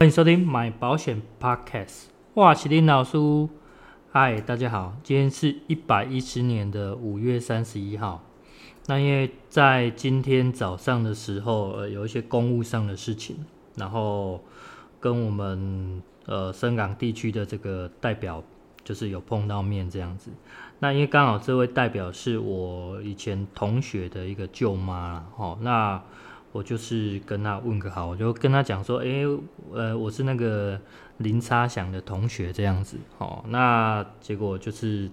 欢迎收听买保险 Podcast，哇，麒麟老师，嗨，大家好，今天是一百一十年的五月三十一号。那因为在今天早上的时候，呃，有一些公务上的事情，然后跟我们呃深港地区的这个代表就是有碰到面这样子。那因为刚好这位代表是我以前同学的一个舅妈啦，哦，那。我就是跟他问个好，我就跟他讲说，诶、呃，我是那个林差祥的同学这样子，哦，那结果就是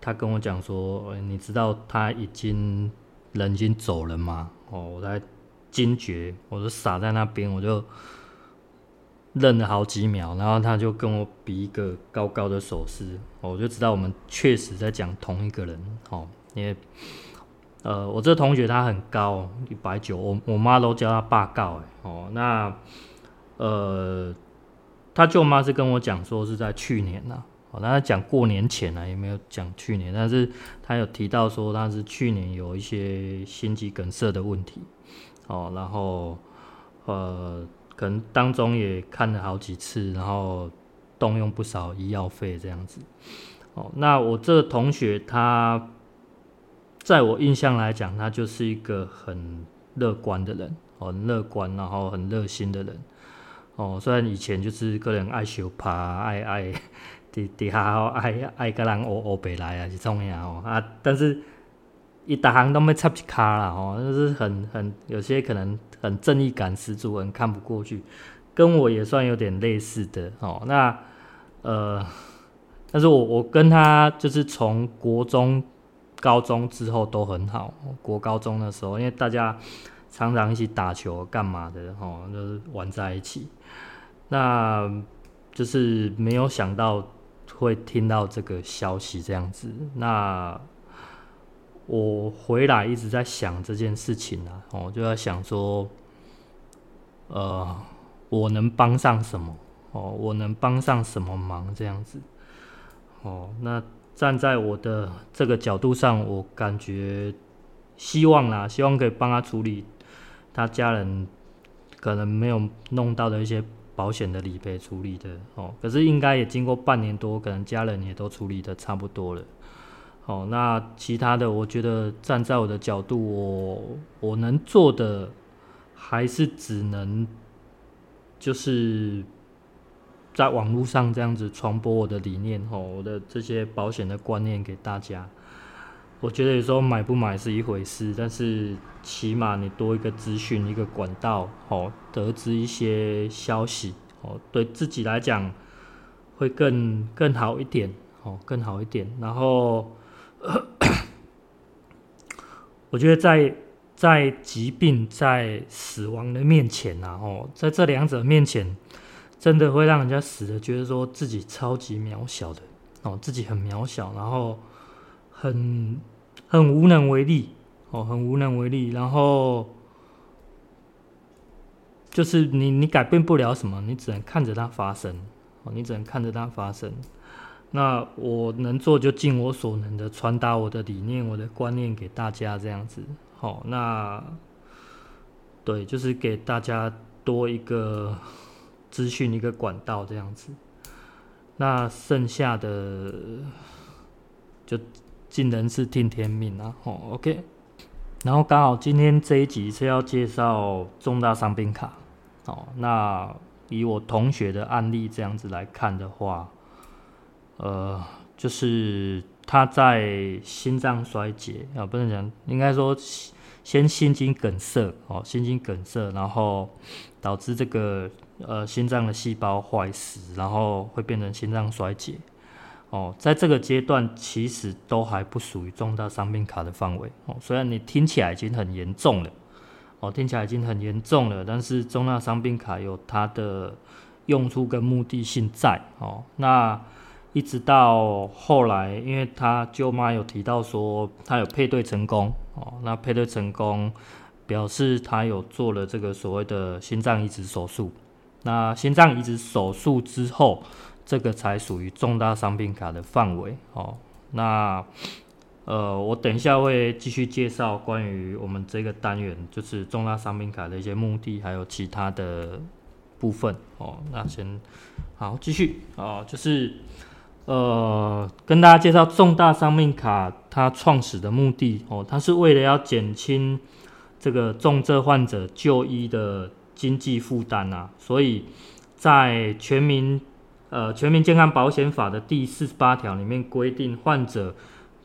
他跟我讲说，欸，你知道他已经人已经走了吗？哦，我才惊觉，我就傻在那边，我就愣了好几秒，然后他就跟我比一个高高的手势，我就知道我们确实在讲同一个人，哦，因为。呃，我这同学他很高，一百九，我我妈都叫他爸高哎哦。那呃，他舅妈是跟我讲说是在去年呐，哦，那他讲过年前呢，也没有讲去年，但是他有提到说他是去年有一些心肌梗塞的问题，哦，然后呃，可能当中也看了好几次，然后动用不少医药费这样子，哦，那我这同学他。在我印象来讲，他就是一个很乐观的人，很乐观，然后很热心的人。哦，虽然以前就是个人爱修爬，爱爱底底下爱爱个人欧欧北来啊，是种样哦啊，但是一打行都没插起卡啦，哦，就是很很有些可能很正义感十足，很看不过去，跟我也算有点类似的哦。那呃，但是我我跟他就是从国中。高中之后都很好，国高中的时候，因为大家常常一起打球干嘛的，吼，就是玩在一起。那就是没有想到会听到这个消息这样子。那我回来一直在想这件事情啊，我就在想说，呃，我能帮上什么？哦，我能帮上什么忙？这样子，哦，那。站在我的这个角度上，我感觉希望啦，希望可以帮他处理他家人可能没有弄到的一些保险的理赔处理的哦。可是应该也经过半年多，可能家人也都处理得差不多了。哦，那其他的，我觉得站在我的角度，我我能做的还是只能就是。在网络上这样子传播我的理念吼，我的这些保险的观念给大家。我觉得有时候买不买是一回事，但是起码你多一个资讯，一个管道，吼，得知一些消息，哦，对自己来讲会更更好一点，哦，更好一点。然后，我觉得在在疾病在死亡的面前啊，哦，在这两者面前。真的会让人家死的，觉得说自己超级渺小的哦，自己很渺小，然后很很无能为力哦，很无能为力，然后就是你你改变不了什么，你只能看着它发生哦，你只能看着它发生。那我能做就尽我所能的传达我的理念、我的观念给大家，这样子好。那对，就是给大家多一个。资讯一个管道这样子，那剩下的就尽人事听天命啊。哦，OK。然后刚好今天这一集是要介绍重大伤病卡。哦，那以我同学的案例这样子来看的话，呃，就是他在心脏衰竭啊，不能讲，应该说先心肌梗塞哦，心肌梗塞，然后导致这个。呃，心脏的细胞坏死，然后会变成心脏衰竭。哦，在这个阶段，其实都还不属于重大伤病卡的范围。哦，虽然你听起来已经很严重了。哦，听起来已经很严重了。但是重大伤病卡有它的用处跟目的性在哦。那一直到后来，因为他舅妈有提到说他有配对成功哦，那配对成功表示他有做了这个所谓的心脏移植手术。那心脏移植手术之后，这个才属于重大伤病卡的范围哦。那呃，我等一下会继续介绍关于我们这个单元，就是重大伤病卡的一些目的，还有其他的部分哦。那先好继续哦，就是呃，跟大家介绍重大伤命卡它创始的目的哦，它是为了要减轻这个重症患者就医的经济负担啊，所以在全民呃全民健康保险法的第四十八条里面规定，患者。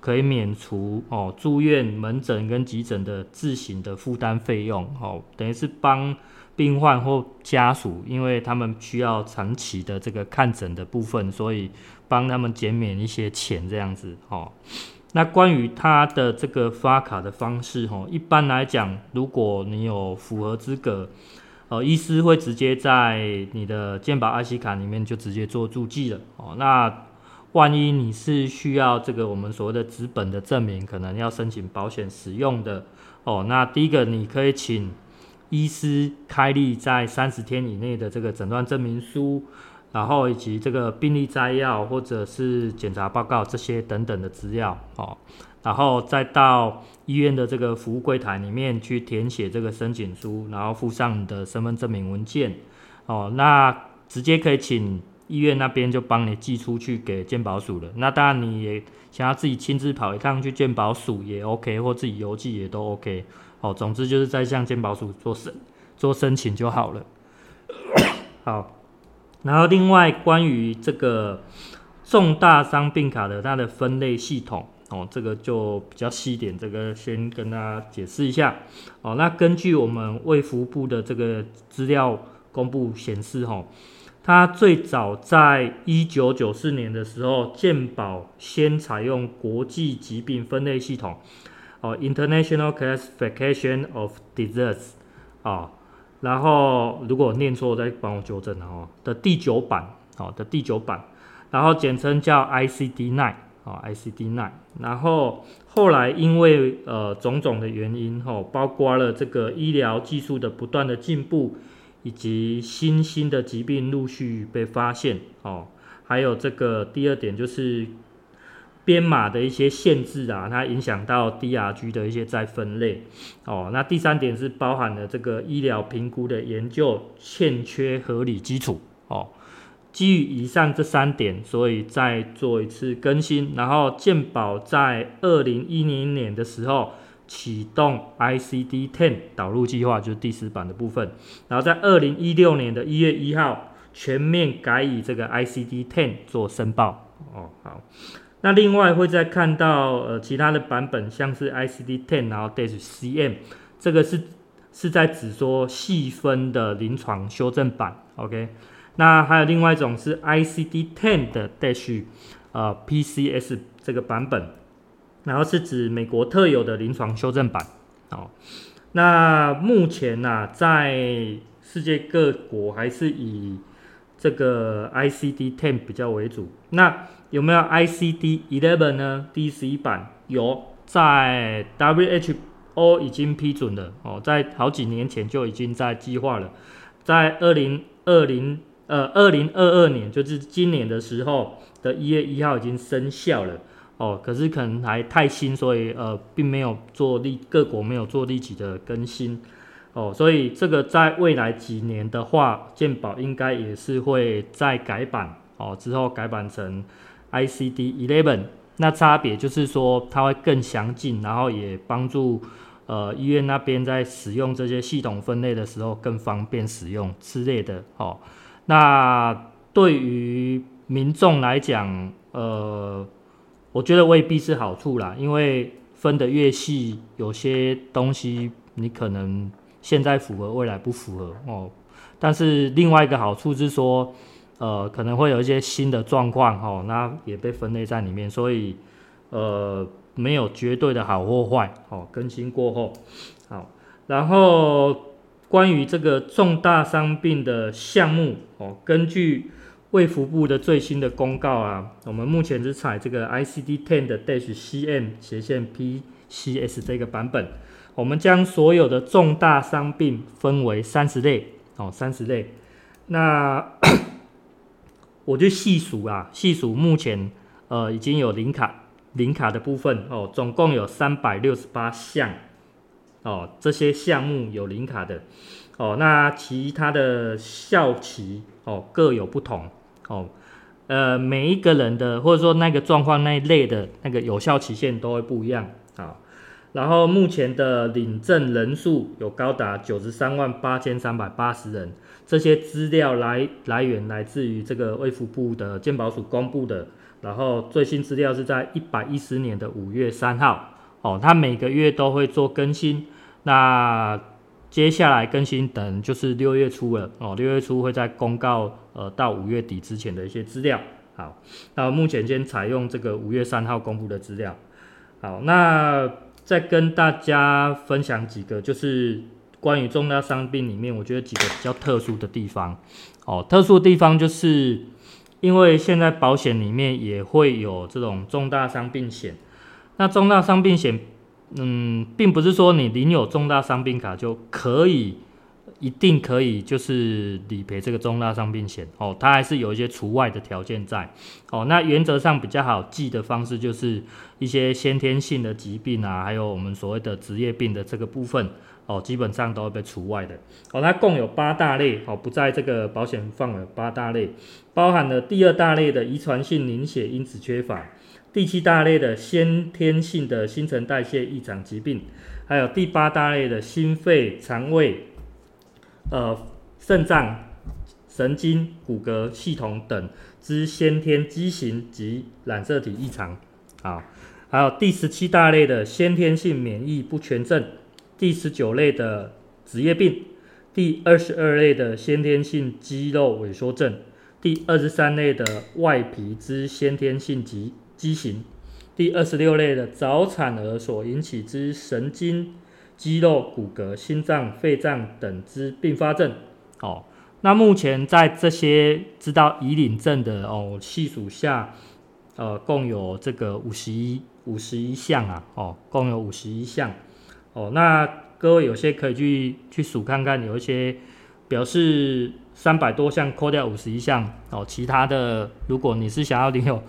可以免除哦住院门诊跟急诊的自行的负担费用哦，等于是帮病患或家属，因为他们需要长期的这个看诊的部分，所以帮他们减免一些钱这样子哦。那关于他的这个发卡的方式哦，一般来讲，如果你有符合资格，呃，医师会直接在你的健保 IC 卡里面就直接做注记了哦。那万一你是需要这个我们所谓的资本的证明，可能要申请保险使用的哦。那第一个，你可以请医师开立在三十天以内的这个诊断证明书，然后以及这个病历摘要或者是检查报告这些等等的资料哦，然后再到医院的这个服务柜台里面去填写这个申请书，然后附上你的身份证明文件哦。那直接可以请。医院那边就帮你寄出去给健保署了。那当然你也想要自己亲自跑一趟去健保署也 OK，或自己邮寄也都 OK。哦，总之就是在向健保署做申做申请就好了。好，然后另外关于这个重大伤病卡的它的分类系统哦，这个就比较细一点，这个先跟大家解释一下。哦，那根据我们卫福部的这个资料公布显示，哦。它最早在一九九四年的时候，健保先采用国际疾病分类系统，哦，International Classification of Disease，啊，然后如果念错再帮我纠正哦，的第九版，哦的第九版，然后简称叫 ICD-9，哦 ICD-9，然后后来因为呃种种的原因，哦，包括了这个医疗技术的不断的进步。以及新兴的疾病陆续被发现哦，还有这个第二点就是编码的一些限制啊，它影响到 DRG 的一些再分类哦。那第三点是包含了这个医疗评估的研究欠缺合理基础哦。基于以上这三点，所以再做一次更新，然后健保在二零一零年的时候。启动 ICD-10 导入计划，就是第四版的部分。然后在二零一六年的一月一号，全面改以这个 ICD-10 做申报。哦，好。那另外会再看到呃其他的版本，像是 ICD-10，然后 dash CM，这个是是在指说细分的临床修正版。OK。那还有另外一种是 ICD-10 的 dash 呃 PCS 这个版本。然后是指美国特有的临床修正版，哦，那目前呢、啊，在世界各国还是以这个 I C D ten 比较为主。那有没有 ICD-11 呢？第十一版有，在 WHO 已经批准了，哦，在好几年前就已经在计划了，在二零二零呃二零二二年，就是今年的时候的一月一号已经生效了。哦，可是可能还太新，所以呃，并没有做立各国没有做立即的更新哦，所以这个在未来几年的话，健保应该也是会再改版哦，之后改版成 ICD Eleven，那差别就是说它会更详尽，然后也帮助呃医院那边在使用这些系统分类的时候更方便使用之类的哦。那对于民众来讲，呃。我觉得未必是好处啦，因为分得越细，有些东西你可能现在符合，未来不符合哦。但是另外一个好处是说，呃，可能会有一些新的状况哦，那也被分类在里面，所以呃，没有绝对的好或坏哦。更新过后，好，然后关于这个重大伤病的项目哦，根据卫福部的最新的公告啊，我们目前是采这个 ICD-10 的 dash CM 斜线 P C.S 这个版本，我们将所有的重大伤病分为三十类哦，三十类。那 我就细数啊，细数目前呃已经有零卡零卡的部分哦，总共有三百六十八项哦，这些项目有零卡的哦，那其他的效期哦各有不同。哦，呃，每一个人的或者说那个状况那一类的那个有效期限都会不一样。然后目前的领证人数有高达九十三万八千三百八十人，这些资料来来源来自于这个卫福部的健保署公布的，然后最新资料是在一百一十年的五月三号，哦，它每个月都会做更新，那。接下来更新等就是六月初了哦，六月初会在公告呃到五月底之前的一些资料。好，那目前先采用这个五月三号公布的资料。好，那再跟大家分享几个就是关于重大伤病里面，我觉得几个比较特殊的地方哦。特殊的地方就是因为现在保险里面也会有这种重大伤病险，那重大伤病险。嗯，并不是说你领有重大伤病卡就可以，一定可以就是理赔这个重大伤病险哦，它还是有一些除外的条件在哦。那原则上比较好记的方式就是一些先天性的疾病啊，还有我们所谓的职业病的这个部分哦，基本上都会被除外的哦。它共有八大类哦，不在这个保险范围八大类，包含了第二大类的遗传性凝血因子缺乏。第七大类的先天性的新陈代谢异常疾病，还有第八大类的心肺、肠胃、呃肾脏、神经、骨骼系统等之先天畸形及染色体异常，啊，还有第十七大类的先天性免疫不全症，第十九类的职业病，第二十二类的先天性肌肉萎缩症，第二十三类的外皮之先天性疾。畸形，第二十六类的早产儿所引起之神经、肌肉、骨骼、心脏、肺脏等之并发症。哦，那目前在这些知道已领证的哦，细数下，呃，共有这个五十一五十一项啊，哦，共有五十一项。哦，那各位有些可以去去数看看，有一些表示三百多项扣掉五十一项哦，其他的如果你是想要领有。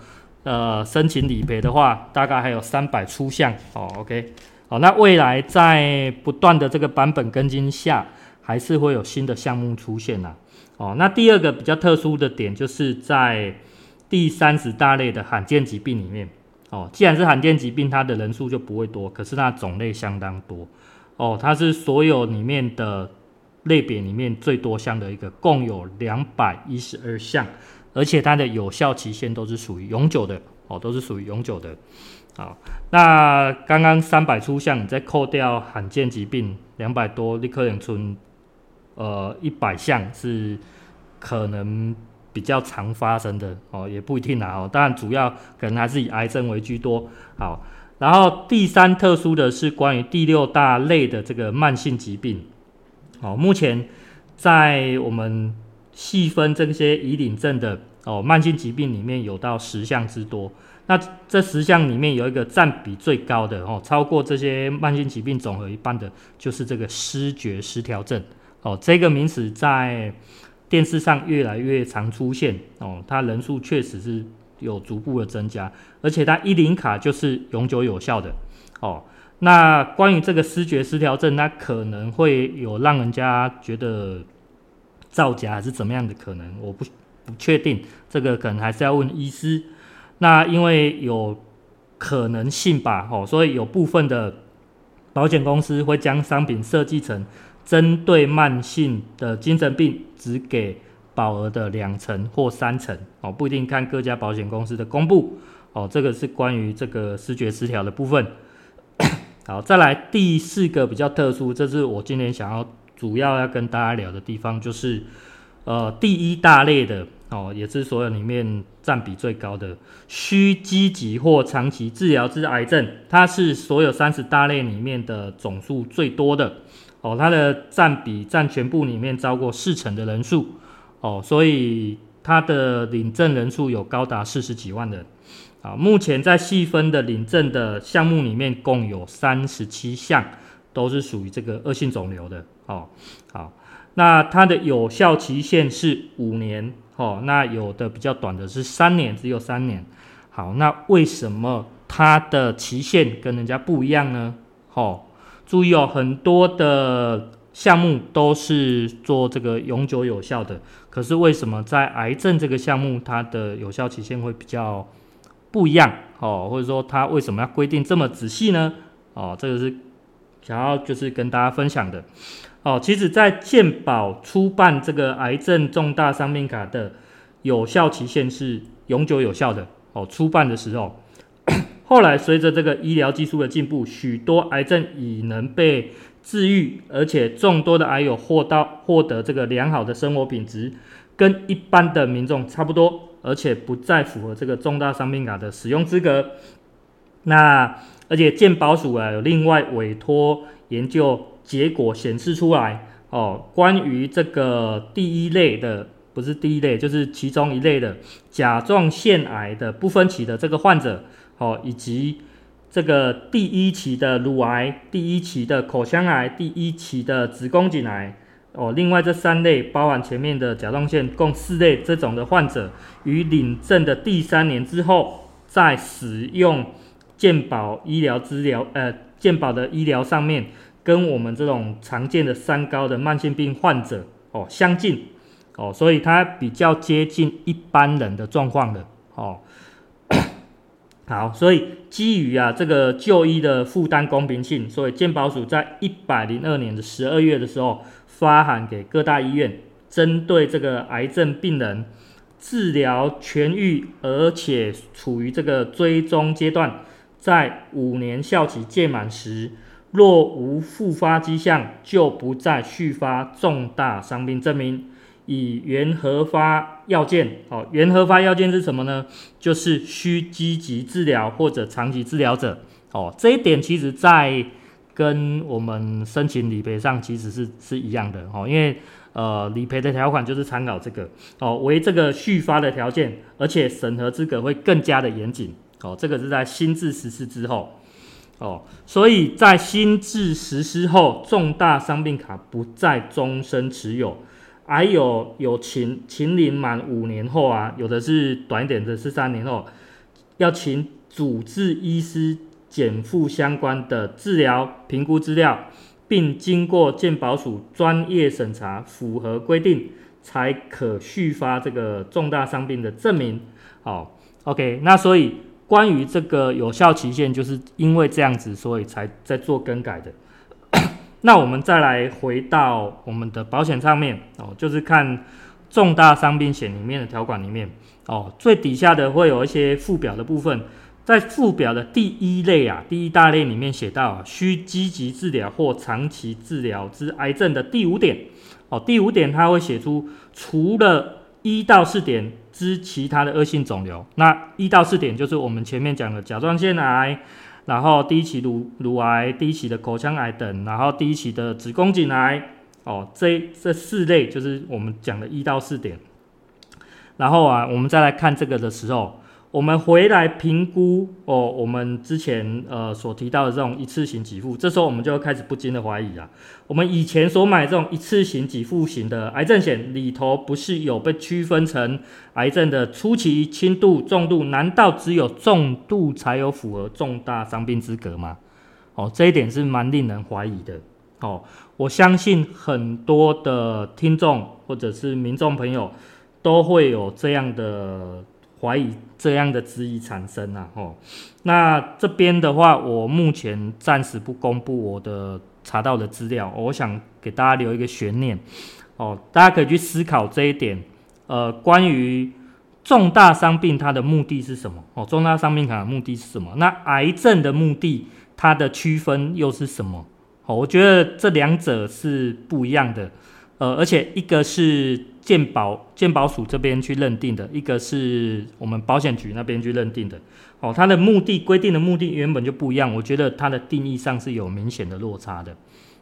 呃，申请理赔的话，大概还有三百出项哦。OK，好，那未来在不断的这个版本更新下，还是会有新的项目出现呐。哦，那第二个比较特殊的点，就是在第三十大类的罕见疾病里面。哦，既然是罕见疾病，它的人数就不会多，可是它种类相当多。哦，它是所有里面的类别里面最多项的一个，共有两百一十二项。而且它的有效期限都是属于永久的哦，都是属于永久的。好，那刚刚三百出项，你再扣掉罕见疾病两百多，立刻领出呃一百项是可能比较常发生的哦，也不一定啊哦。当然主要可能还是以癌症为居多。好，然后第三特殊的是关于第六大类的这个慢性疾病。好，目前在我们。细分这些已领证的哦，慢性疾病里面有到十项之多。那这十项里面有一个占比最高的哦，超过这些慢性疾病总和一半的，就是这个失觉失调症哦。这个名词在电视上越来越常出现哦，它人数确实是有逐步的增加，而且它一领卡就是永久有效的哦。那关于这个失觉失调症，那可能会有让人家觉得。造假还是怎么样的可能？我不不确定，这个可能还是要问医师。那因为有可能性吧，哦，所以有部分的保险公司会将商品设计成针对慢性的精神病，只给保额的两成或三成，哦，不一定看各家保险公司的公布。哦，这个是关于这个视觉失调的部分。好，再来第四个比较特殊，这是我今天想要。主要要跟大家聊的地方就是，呃，第一大类的哦，也是所有里面占比最高的，需积极或长期治疗之癌症，它是所有三十大类里面的总数最多的哦，它的占比占全部里面超过四成的人数，哦，所以它的领证人数有高达四十几万人。啊，目前在细分的领证的项目里面，共有三十七项都是属于这个恶性肿瘤的。哦，好，那它的有效期限是五年。哦，那有的比较短的是三年，只有三年。好，那为什么它的期限跟人家不一样呢？哦，注意哦，很多的项目都是做这个永久有效的，可是为什么在癌症这个项目，它的有效期限会比较不一样哦，或者说它为什么要规定这么仔细呢？哦，这个是想要就是跟大家分享的哦。其实，在健保初办这个癌症重大伤病卡的有效期限是永久有效的哦。初办的时候，后来随着这个医疗技术的进步，许多癌症已能被治愈，而且众多的癌友获到获得这个良好的生活品质，跟一般的民众差不多。而且不再符合这个重大伤病卡的使用资格。那而且健保署啊有另外委托研究结果显示出来哦，关于这个第一类的，不是第一类，就是其中一类的甲状腺癌的不分期的这个患者哦，以及这个第一期的乳癌、第一期的口腔癌、第一期的子宫颈癌。哦，另外这三类包含前面的甲状腺，共四类这种的患者，于领证的第三年之后，在使用健保医疗资疗，呃，健保的医疗上面，跟我们这种常见的三高的慢性病患者哦相近，哦，所以它比较接近一般人的状况的，哦，好，所以基于啊这个就医的负担公平性，所以健保署在一百零二年的十二月的时候。发函给各大医院，针对这个癌症病人治疗痊愈，而且处于这个追踪阶段，在五年效期届满时，若无复发迹象，就不再续发重大伤病证明，以原核发要件。哦，原核发要件是什么呢？就是需积极治疗或者长期治疗者。哦，这一点其实在。跟我们申请理赔上其实是是一样的哦，因为呃理赔的条款就是参考这个哦，为这个续发的条件，而且审核资格会更加的严谨哦，这个是在新制实施之后哦，所以在新制实施后，重大伤病卡不再终身持有，还有有请请领满五年后啊，有的是短一点的是三年后，要请主治医师。减负相关的治疗评估资料，并经过健保署专业审查，符合规定，才可续发这个重大伤病的证明。好，OK，那所以关于这个有效期限，就是因为这样子，所以才在做更改的。那我们再来回到我们的保险上面哦，就是看重大伤病险里面的条款里面哦，最底下的会有一些附表的部分。在附表的第一类啊，第一大类里面写到啊，需积极治疗或长期治疗之癌症的第五点哦，第五点它会写出除了一到四点之其他的恶性肿瘤，那一到四点就是我们前面讲的甲状腺癌，然后第一期乳乳癌，第一期的口腔癌等，然后第一期的子宫颈癌哦，这这四类就是我们讲的一到四点，然后啊，我们再来看这个的时候。我们回来评估哦，我们之前呃所提到的这种一次性给付，这时候我们就要开始不禁的怀疑啊，我们以前所买这种一次性给付型的癌症险里头，不是有被区分成癌症的初期、轻度、重度？难道只有重度才有符合重大伤病资格吗？哦，这一点是蛮令人怀疑的。哦，我相信很多的听众或者是民众朋友都会有这样的。怀疑这样的质疑产生啊，吼，那这边的话，我目前暂时不公布我的查到的资料，我想给大家留一个悬念，哦，大家可以去思考这一点，呃，关于重大伤病它的目的是什么？哦，重大伤病卡的目的是什么？那癌症的目的它的区分又是什么？哦，我觉得这两者是不一样的，呃，而且一个是。鉴保鉴保署这边去认定的，一个是我们保险局那边去认定的，哦，它的目的规定的目的原本就不一样，我觉得它的定义上是有明显的落差的，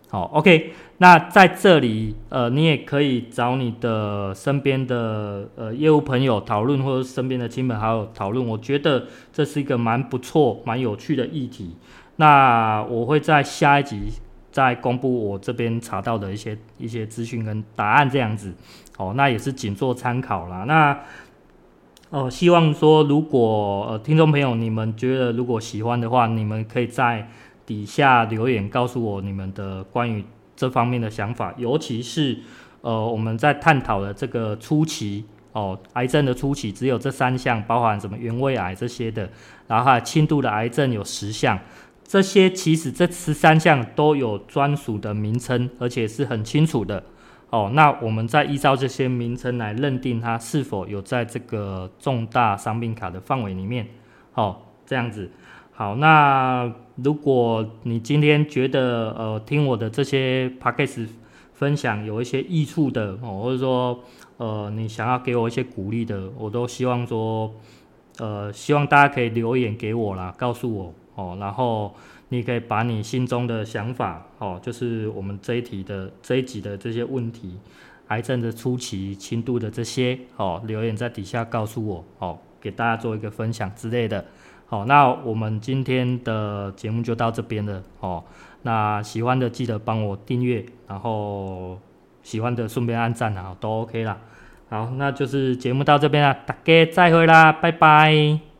好，OK，那在这里，呃，你也可以找你的身边的呃业务朋友讨论，或者身边的亲朋好友讨论。我觉得这是一个蛮不错、蛮有趣的议题。那我会在下一集再公布我这边查到的一些一些资讯跟答案，这样子。哦，那也是仅做参考啦。那哦、希望说如果呃听众朋友你们觉得如果喜欢的话，你们可以在。底下留言告诉我你们的关于这方面的想法，尤其是呃我们在探讨的这个初期哦，癌症的初期只有这三项，包含什么原位癌这些的，然后还轻度的癌症有十项，这些其实这十三项都有专属的名称，而且是很清楚的哦。那我们再依照这些名称来认定它是否有在这个重大伤病卡的范围里面，哦，这样子。好，那如果你今天觉得呃听我的这些 podcast 分享有一些益处的哦，或者说呃你想要给我一些鼓励的，我都希望说呃希望大家可以留言给我啦，告诉我哦，然后你可以把你心中的想法哦，就是我们这一题的这一集的这些问题，癌症的初期、轻度的这些哦，留言在底下告诉我哦，给大家做一个分享之类的。好，那我们今天的节目就到这边了哦。那喜欢的记得帮我订阅，然后喜欢的顺便按赞啊，都 OK 啦。好，那就是节目到这边了，大家再会啦，拜拜。